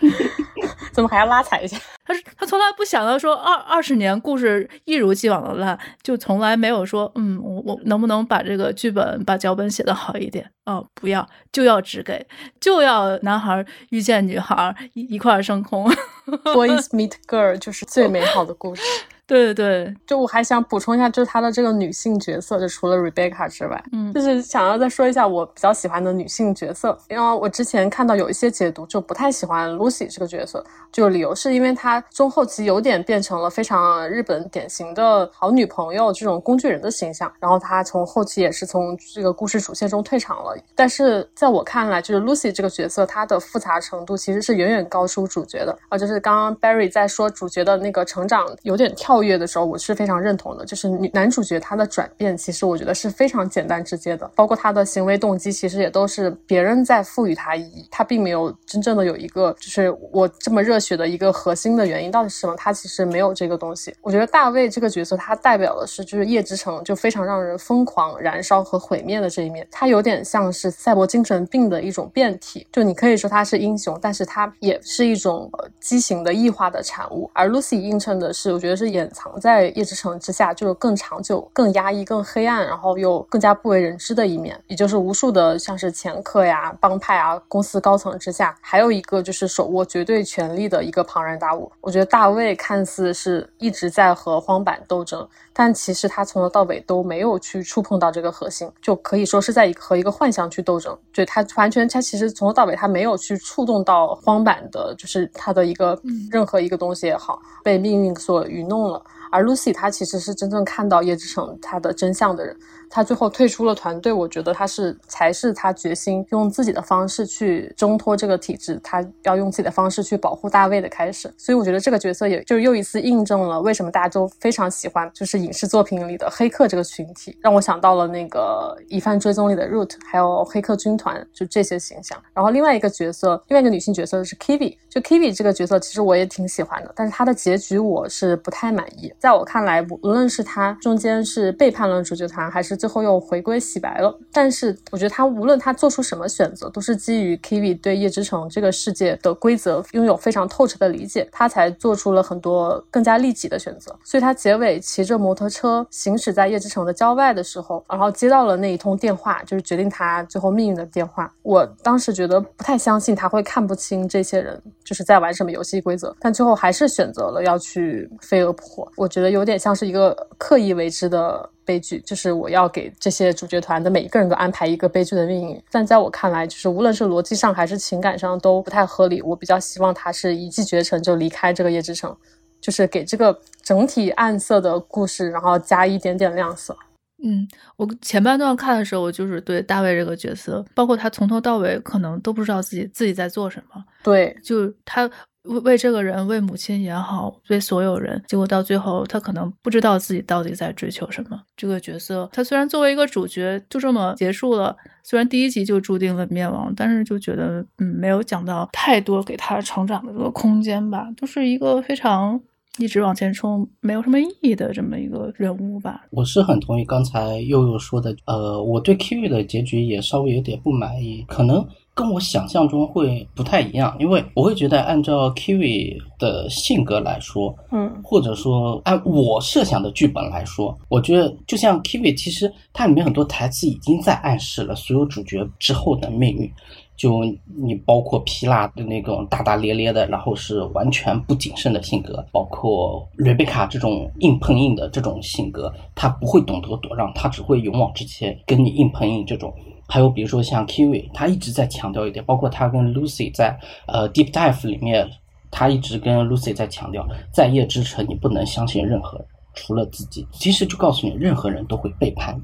怎么还要拉踩一下？(laughs) 他是他从来不想到说二二十年故事一如既往的烂，就从来没有说嗯，我我能不能把这个剧本把脚本写得好一点？哦，不要，就要只给，就要男孩遇见女孩一一块升空，(laughs) Boys meet girl 就是最美好的故事。对对对，就我还想补充一下，就是她的这个女性角色，就除了 Rebecca 之外，嗯，就是想要再说一下我比较喜欢的女性角色，因为我之前看到有一些解读就不太喜欢 Lucy 这个角色，就理由是因为她中后期有点变成了非常日本典型的好女朋友这种工具人的形象，然后她从后期也是从这个故事主线中退场了。但是在我看来，就是 Lucy 这个角色，她的复杂程度其实是远远高出主角的，啊，就是刚刚 Barry 在说主角的那个成长有点跳。跳跃的时候，我是非常认同的。就是女男主角他的转变，其实我觉得是非常简单直接的。包括他的行为动机，其实也都是别人在赋予他意义，他并没有真正的有一个，就是我这么热血的一个核心的原因到底是什么？他其实没有这个东西。我觉得大卫这个角色，他代表的是就是夜之城就非常让人疯狂燃烧和毁灭的这一面。他有点像是赛博精神病的一种变体。就你可以说他是英雄，但是他也是一种畸形的异化的产物。而 Lucy 映衬的是，我觉得是演。藏在夜之城之下，就是更长久、更压抑、更黑暗，然后又更加不为人知的一面，也就是无数的像是掮客呀、帮派啊、公司高层之下，还有一个就是手握绝对权力的一个庞然大物。我觉得大卫看似是一直在和荒坂斗争，但其实他从头到尾都没有去触碰到这个核心，就可以说是在和一个幻象去斗争。就他完全，他其实从头到尾他没有去触动到荒坂的，就是他的一个任何一个东西也好，被命运所愚弄了。而 Lucy 她其实是真正看到叶之城他的真相的人。他最后退出了团队，我觉得他是才是他决心用自己的方式去挣脱这个体制，他要用自己的方式去保护大卫的开始。所以我觉得这个角色也就又一次印证了为什么大家都非常喜欢，就是影视作品里的黑客这个群体，让我想到了那个《疑犯追踪》里的 Root，还有黑客军团，就这些形象。然后另外一个角色，另外一个女性角色是 Kiwi，就 Kiwi 这个角色其实我也挺喜欢的，但是她的结局我是不太满意。在我看来，无论是她中间是背叛了主角团，还是最后又回归洗白了，但是我觉得他无论他做出什么选择，都是基于 Kiwi 对夜之城这个世界的规则拥有非常透彻的理解，他才做出了很多更加利己的选择。所以他结尾骑着摩托车行驶在夜之城的郊外的时候，然后接到了那一通电话，就是决定他最后命运的电话。我当时觉得不太相信他会看不清这些人就是在玩什么游戏规则，但最后还是选择了要去飞蛾扑火。我觉得有点像是一个刻意为之的。悲剧就是我要给这些主角团的每一个人都安排一个悲剧的命运，但在我看来，就是无论是逻辑上还是情感上都不太合理。我比较希望他是一骑绝尘就离开这个夜之城，就是给这个整体暗色的故事，然后加一点点亮色。嗯，我前半段看的时候，我就是对大卫这个角色，包括他从头到尾可能都不知道自己自己在做什么。对，就他。为为这个人，为母亲也好，为所有人，结果到最后，他可能不知道自己到底在追求什么。这个角色，他虽然作为一个主角就这么结束了，虽然第一集就注定了灭亡，但是就觉得，嗯，没有讲到太多给他成长的这个空间吧，都是一个非常一直往前冲，没有什么意义的这么一个人物吧。我是很同意刚才悠悠说的，呃，我对 KU 的结局也稍微有点不满意，可能。跟我想象中会不太一样，因为我会觉得按照 Kiwi 的性格来说，嗯，或者说按我设想的剧本来说，我觉得就像 Kiwi，其实它里面很多台词已经在暗示了所有主角之后的命运。就你包括皮拉的那种大大咧咧的，然后是完全不谨慎的性格，包括瑞贝卡这种硬碰硬的这种性格，他不会懂得躲让，他只会勇往直前跟你硬碰硬这种。还有比如说像 Kiwi，他一直在强调一点，包括他跟 Lucy 在呃 Deep Dive 里面，他一直跟 Lucy 在强调，在夜之城你不能相信任何人，除了自己。其实就告诉你，任何人都会背叛你。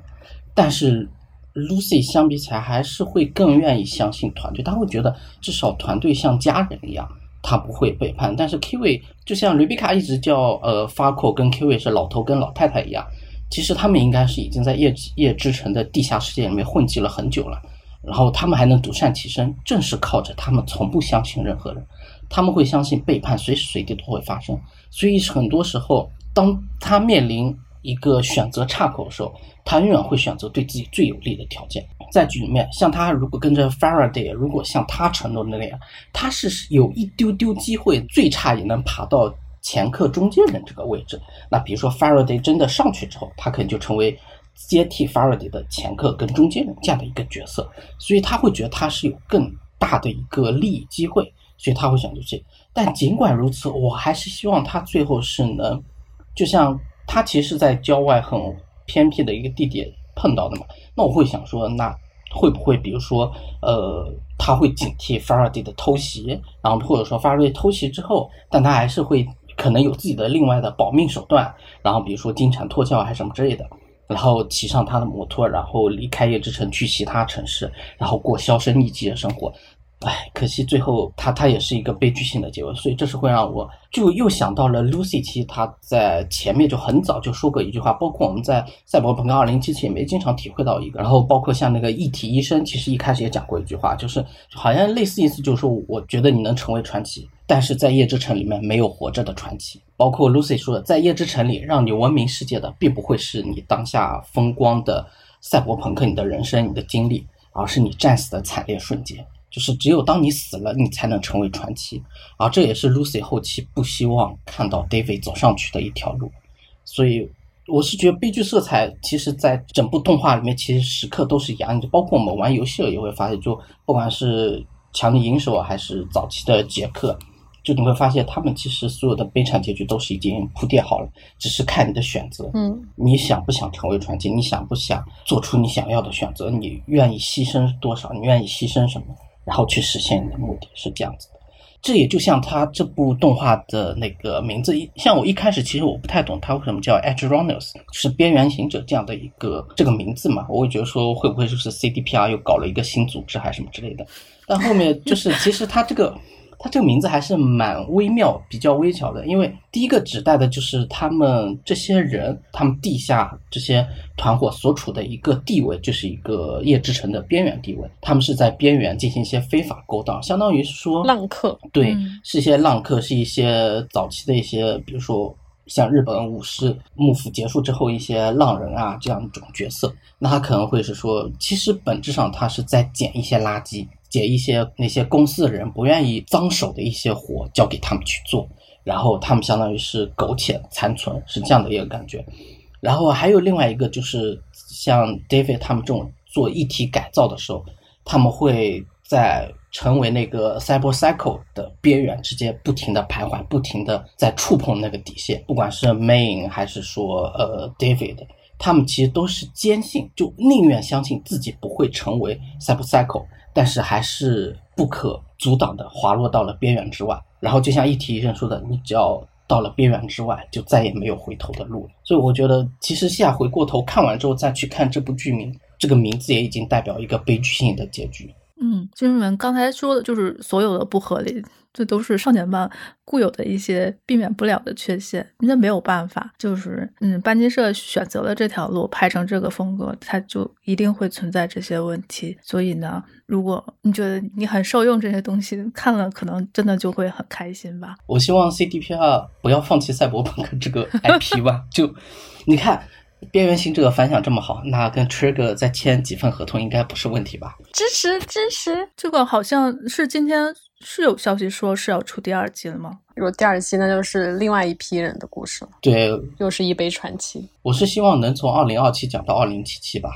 但是 Lucy 相比起来，还是会更愿意相信团队，他会觉得至少团队像家人一样，他不会背叛。但是 Kiwi 就像 Rebecca 一直叫呃 Farco 跟 Kiwi 是老头跟老太太一样。其实他们应该是已经在夜夜之城的地下世界里面混迹了很久了，然后他们还能独善其身，正是靠着他们从不相信任何人，他们会相信背叛随时随地都会发生，所以很多时候，当他面临一个选择岔口的时候，他永远会选择对自己最有利的条件。在剧里面，像他如果跟着 Faraday，如果像他承诺的那样，他是有一丢丢机会，最差也能爬到。前客中间人这个位置，那比如说 Faraday 真的上去之后，他可能就成为接替 Faraday 的前客跟中间人这样的一个角色，所以他会觉得他是有更大的一个利益机会，所以他会选择这。但尽管如此，我还是希望他最后是能，就像他其实在郊外很偏僻的一个地点碰到的嘛，那我会想说，那会不会比如说，呃，他会警惕 Faraday 的偷袭，然后或者说 Faraday 偷袭之后，但他还是会。可能有自己的另外的保命手段，然后比如说金蝉脱壳还是什么之类的，然后骑上他的摩托，然后离开夜之城去其他城市，然后过销声匿迹的生活。唉，可惜最后他他也是一个悲剧性的结尾，所以这是会让我就又想到了 Lucy，其实他在前面就很早就说过一句话，包括我们在《赛博朋克2077》也没经常体会到一个，然后包括像那个一体医生，其实一开始也讲过一句话，就是好像类似意思就是说，我觉得你能成为传奇，但是在夜之城里面没有活着的传奇。包括 Lucy 说的，在夜之城里让你闻名世界的，并不会是你当下风光的赛博朋克，你的人生、你的经历，而是你战死的惨烈瞬间。就是只有当你死了，你才能成为传奇，而这也是 Lucy 后期不希望看到 David 走上去的一条路。所以我是觉得悲剧色彩其实在整部动画里面其实时刻都是一样的，包括我们玩游戏了也会发现，就不管是强力银手还是早期的杰克。就你会发现，他们其实所有的悲惨结局都是已经铺垫好了，只是看你的选择。嗯，你想不想成为传奇？你想不想做出你想要的选择？你愿意牺牲多少？你愿意牺牲什么？然后去实现你的目的，是这样子的。这也就像他这部动画的那个名字，像我一开始其实我不太懂他为什么叫 Edge Runners，是边缘行者这样的一个这个名字嘛？我会觉得说会不会就是 CDPR 又搞了一个新组织还是什么之类的？但后面就是其实他这个。它这个名字还是蛮微妙、比较微巧的，因为第一个指代的就是他们这些人，他们地下这些团伙所处的一个地位，就是一个夜之城的边缘地位。他们是在边缘进行一些非法勾当，相当于是说浪客。对，是一些浪客，是一些早期的一些，比如说像日本武士幕府结束之后一些浪人啊这样一种角色。那他可能会是说，其实本质上他是在捡一些垃圾。解一些那些公司的人不愿意脏手的一些活交给他们去做，然后他们相当于是苟且残存，是这样的一个感觉。然后还有另外一个就是像 David 他们这种做一体改造的时候，他们会在成为那个 Cyber Cycle 的边缘之间不停的徘徊，不停的在触碰那个底线。不管是 Main 还是说呃 David，他们其实都是坚信，就宁愿相信自己不会成为 Cyber Cycle。但是还是不可阻挡的滑落到了边缘之外，然后就像一提医生说的，你只要到了边缘之外，就再也没有回头的路了。所以我觉得，其实现在回过头看完之后再去看这部剧名，这个名字也已经代表一个悲剧性的结局。嗯，金文刚才说的就是所有的不合理。这都是少年漫固有的一些避免不了的缺陷，那没有办法，就是嗯，班级社选择了这条路，拍成这个风格，它就一定会存在这些问题。所以呢，如果你觉得你很受用这些东西，看了可能真的就会很开心吧。我希望 CDPR 不要放弃赛博朋克这个 (laughs) IP 吧。就你看，边缘行者反响这么好，那跟 Trigger 再签几份合同应该不是问题吧？支持支持，这个好像是今天。是有消息说是要出第二季了吗？如果第二季，那就是另外一批人的故事了。对，又是一杯传奇。我是希望能从二零二七讲到二零七七吧，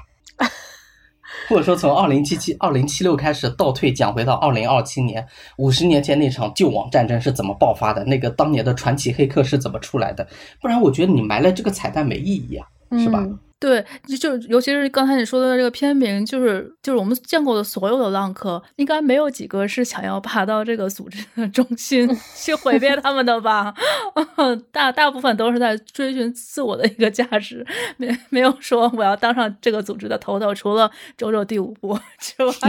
或者说从二零七七、二零七六开始倒退讲回到二零二七年，五十年前那场旧网战争是怎么爆发的？那个当年的传奇黑客是怎么出来的？不然我觉得你埋了这个彩蛋没意义啊，是吧？对，就尤其是刚才你说的这个片名，就是就是我们见过的所有的浪客，应该没有几个是想要爬到这个组织的中心 (laughs) 去毁灭他们的吧？(laughs) 大大部分都是在追寻自我的一个价值，没没有说我要当上这个组织的头头，除了周周第五部之外。(laughs)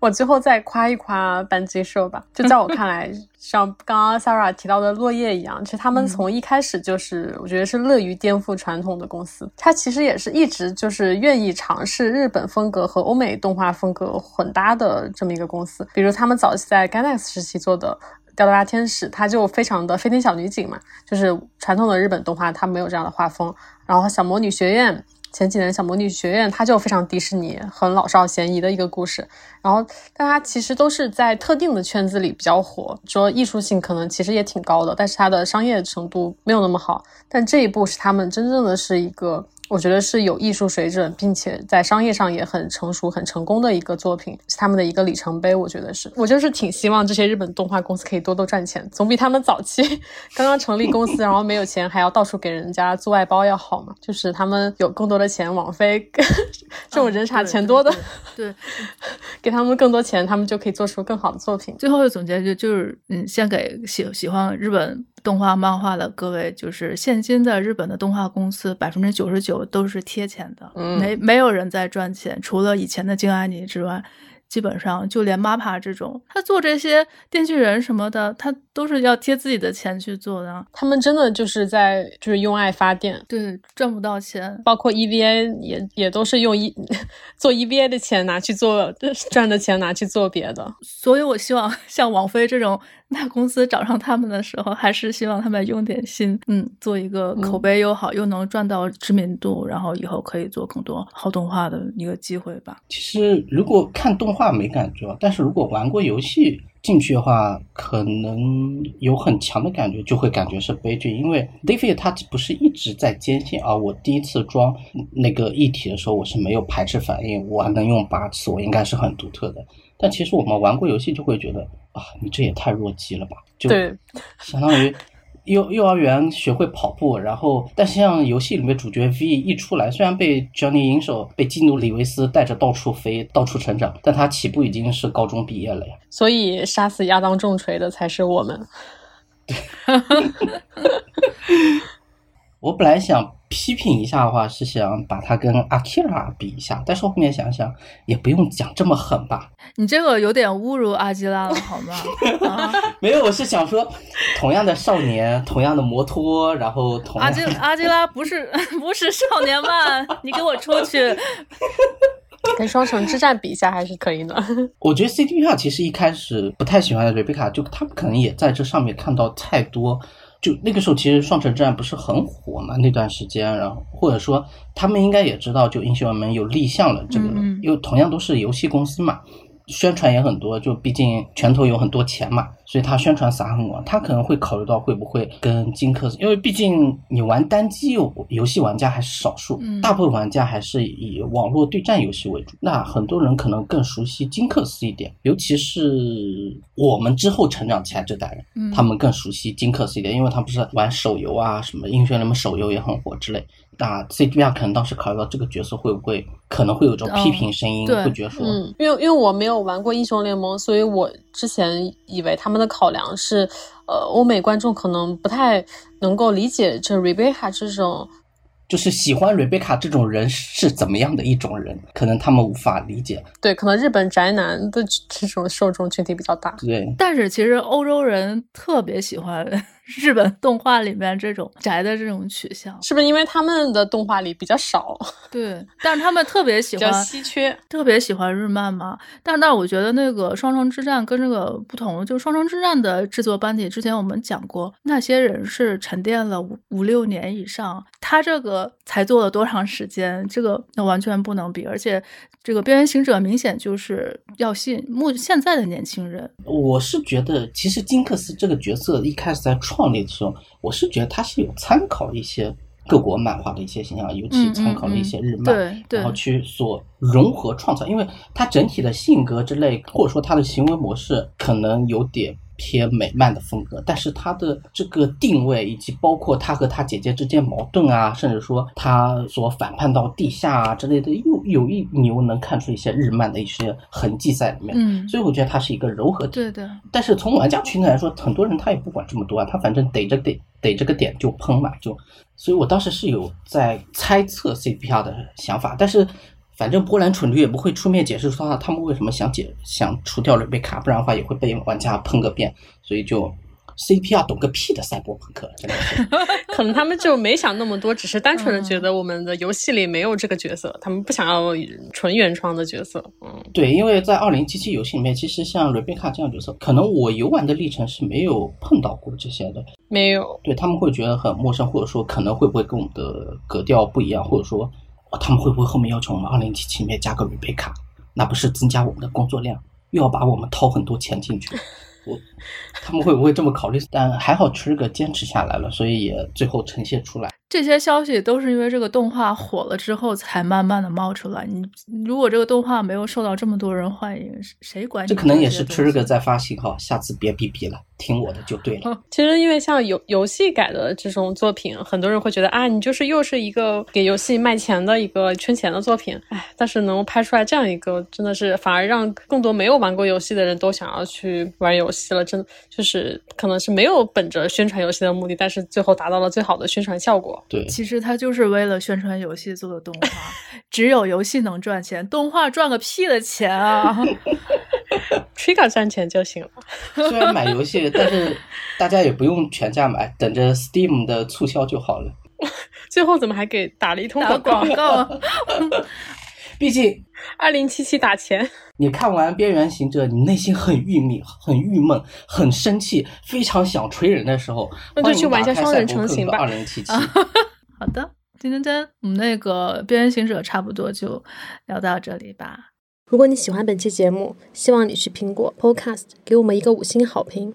我最后再夸一夸班机社吧，就在我看来，(laughs) 像刚刚 Sarah 提到的落叶一样，其实他们从一开始就是，我觉得是乐于颠覆传统的公司。它其实也是一直就是愿意尝试日本风格和欧美动画风格混搭的这么一个公司。比如他们早期在 Gainax 时期做的《吊带天使》，它就非常的飞天小女警嘛，就是传统的日本动画它没有这样的画风。然后小魔女学院。前几年小魔女学院，它就非常迪士尼，很老少咸宜的一个故事。然后，但它其实都是在特定的圈子里比较火，说艺术性可能其实也挺高的，但是它的商业程度没有那么好。但这一部是他们真正的是一个。我觉得是有艺术水准，并且在商业上也很成熟、很成功的一个作品，是他们的一个里程碑。我觉得是，我就是挺希望这些日本动画公司可以多多赚钱，总比他们早期 (laughs) 刚刚成立公司，然后没有钱还要到处给人家做外包要好嘛。就是他们有更多的钱，网飞 (laughs) 这种人傻钱多的，对，给他们更多钱，他们就可以做出更好的作品。最后的总结就就是，嗯，先给喜喜欢日本。动画漫画的各位，就是现今的日本的动画公司，百分之九十九都是贴钱的，没没有人在赚钱，除了以前的京安妮之外。基本上就连 MAPA 这种，他做这些电锯人什么的，他都是要贴自己的钱去做的。他们真的就是在就是用爱发电，对，赚不到钱。包括 EVA 也也都是用一 (laughs) 做 EVA 的钱拿去做赚的钱拿去做别的。所以我希望像王菲这种那公司找上他们的时候，还是希望他们用点心，嗯，做一个口碑又好，又能赚到知名度，然后以后可以做更多好动画的一个机会吧。其实如果看动画没感觉，但是如果玩过游戏进去的话，可能有很强的感觉，就会感觉是悲剧。因为 David 他不是一直在坚信啊，我第一次装那个一体的时候，我是没有排斥反应，我还能用八次，我应该是很独特的。但其实我们玩过游戏就会觉得啊，你这也太弱鸡了吧？就对，相当于幼幼儿园学会跑步，然后但是像游戏里面主角 V 一出来，虽然被 Johnny 银手被基努里维斯带着到处飞、到处成长，但他起步已经是高中毕业了呀。所以杀死亚当重锤的才是我们。我本来想批评一下的话，是想把它跟 Akira 比一下，但是我后面想想，也不用讲这么狠吧。你这个有点侮辱阿基拉了，好吗？啊，(laughs) 没有，我是想说，同样的少年，同样的摩托，然后同阿基阿基拉不是 (laughs) 不是少年漫，你给我出去！跟双城之战比一下还是可以的。我觉得 CDPR 其实一开始不太喜欢瑞贝卡，就他们可能也在这上面看到太多。就那个时候，其实双城之战不是很火嘛？那段时间，然后或者说他们应该也知道，就英雄联盟有立项了，这个因为同样都是游戏公司嘛，宣传也很多，就毕竟拳头有很多钱嘛，所以他宣传撒很广。他可能会考虑到会不会跟金克斯，因为毕竟你玩单机游游戏玩家还是少数，嗯大部分玩家还是以网络对战游戏为主。那很多人可能更熟悉金克斯一点，尤其是我们之后成长起来这代人，嗯他们更熟悉金克斯一点，因为他不是玩手游啊，什么英雄联盟手游也很火之类。那 CDR 可能当时考虑到这个角色会不会可能会有一种批评声音，会觉得说，嗯，因为因为我没有玩过英雄联盟，所以我之前以为他们的考量是，呃，欧美观众可能不太能够理解这 Rebecca 这种就是喜欢瑞贝卡这种人是怎么样的一种人，可能他们无法理解。对，可能日本宅男的这种受众群体比较大。对，但是其实欧洲人特别喜欢日本动画里面这种宅的这种取向，是不是因为他们的动画里比较少，对，但是他们特别喜 (laughs) 比较欢稀缺？特别喜欢日漫嘛，但是但是我觉得那个《双城之战》跟这个不同，就《双城之战》的制作班底，之前我们讲过，那些人是沉淀了五五六年以上，他这个才做了多长时间，这个那完全不能比，而且这个《边缘行者》明显就是要吸引目现在的年轻人，我是觉得，其实金克斯这个角色一开始在创立的时候，我是觉得他是有参考一些各国漫画的一些形象，尤其参考了一些日漫，然后去所融合创造，因为他整体的性格之类，或者说他的行为模式可能有点。偏美漫的风格，但是他的这个定位以及包括他和他姐姐之间矛盾啊，甚至说他所反叛到地下啊之类的，又有一你又能看出一些日漫的一些痕迹在里面。嗯，所以我觉得它是一个柔和体。对的，但是从玩家群体来说，很多人他也不管这么多啊，他反正逮着逮逮这个点就喷嘛，就。所以我当时是有在猜测 CPR 的想法，但是反正波兰蠢驴也不会出面解释说他他们为什么想解想除掉瑞贝卡，不然的话也会被玩家喷个遍，所以就 CPR 懂个屁的赛博朋克，真的是。(laughs) 可能他们就没想那么多，只是单纯的觉得我们的游戏里没有这个角色，他们不想要纯原创的角色。嗯，对，因为在二零七七游戏里面，其实像瑞贝卡这样角色，可能我游玩的历程是没有碰到过这些的。没有。对他们会觉得很陌生，或者说可能会不会跟我们的格调不一样，或者说、哦他们会不会后面要求我们二零七七里面加个瑞贝卡，那不是增加我们的工作量，又要把我们掏很多钱进去？(laughs) 我他们会不会这么考虑？但还好 Trigger 坚持下来了，所以也最后呈现出来。这些消息都是因为这个动画火了之后才慢慢的冒出来。你如果这个动画没有受到这么多人欢迎，谁管你这可能也是这些东西 Trigger 在发信号，下次别逼逼了，听我的就对了。(laughs) 其实，因为像游游戏改的这种作品，很多人会觉得啊，你就是又是一个给游戏卖钱的一个圈钱的作品，哎，但是能拍出来这样一个，真的是反而让更多没有玩过游戏的人都想要去玩游戏了。真的就是可能是没有本着宣传游戏的目的，但是最后达到了最好的宣传效果。对，其实它就是为了宣传游戏做的动画，(laughs) 只有游戏能赚钱，动画赚个屁的钱啊！(laughs) Trigger 赚钱就行了。虽然买游戏，但是大家也不用全价买，等着 Steam 的促销就好了。(laughs) 最后怎么还给打了一通打广告？广告，毕竟 (laughs) 二零七七打钱。你看完《边缘行者》，你内心很郁闷、很郁闷、很生气，非常想锤人的时候，那就去玩一下双人成行吧。二零七七。(laughs) 好的，今天我们那个《边缘行者》差不多就聊到这里吧。如果你喜欢本期节目，希望你去苹果 Podcast 给我们一个五星好评。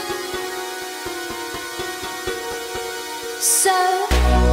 So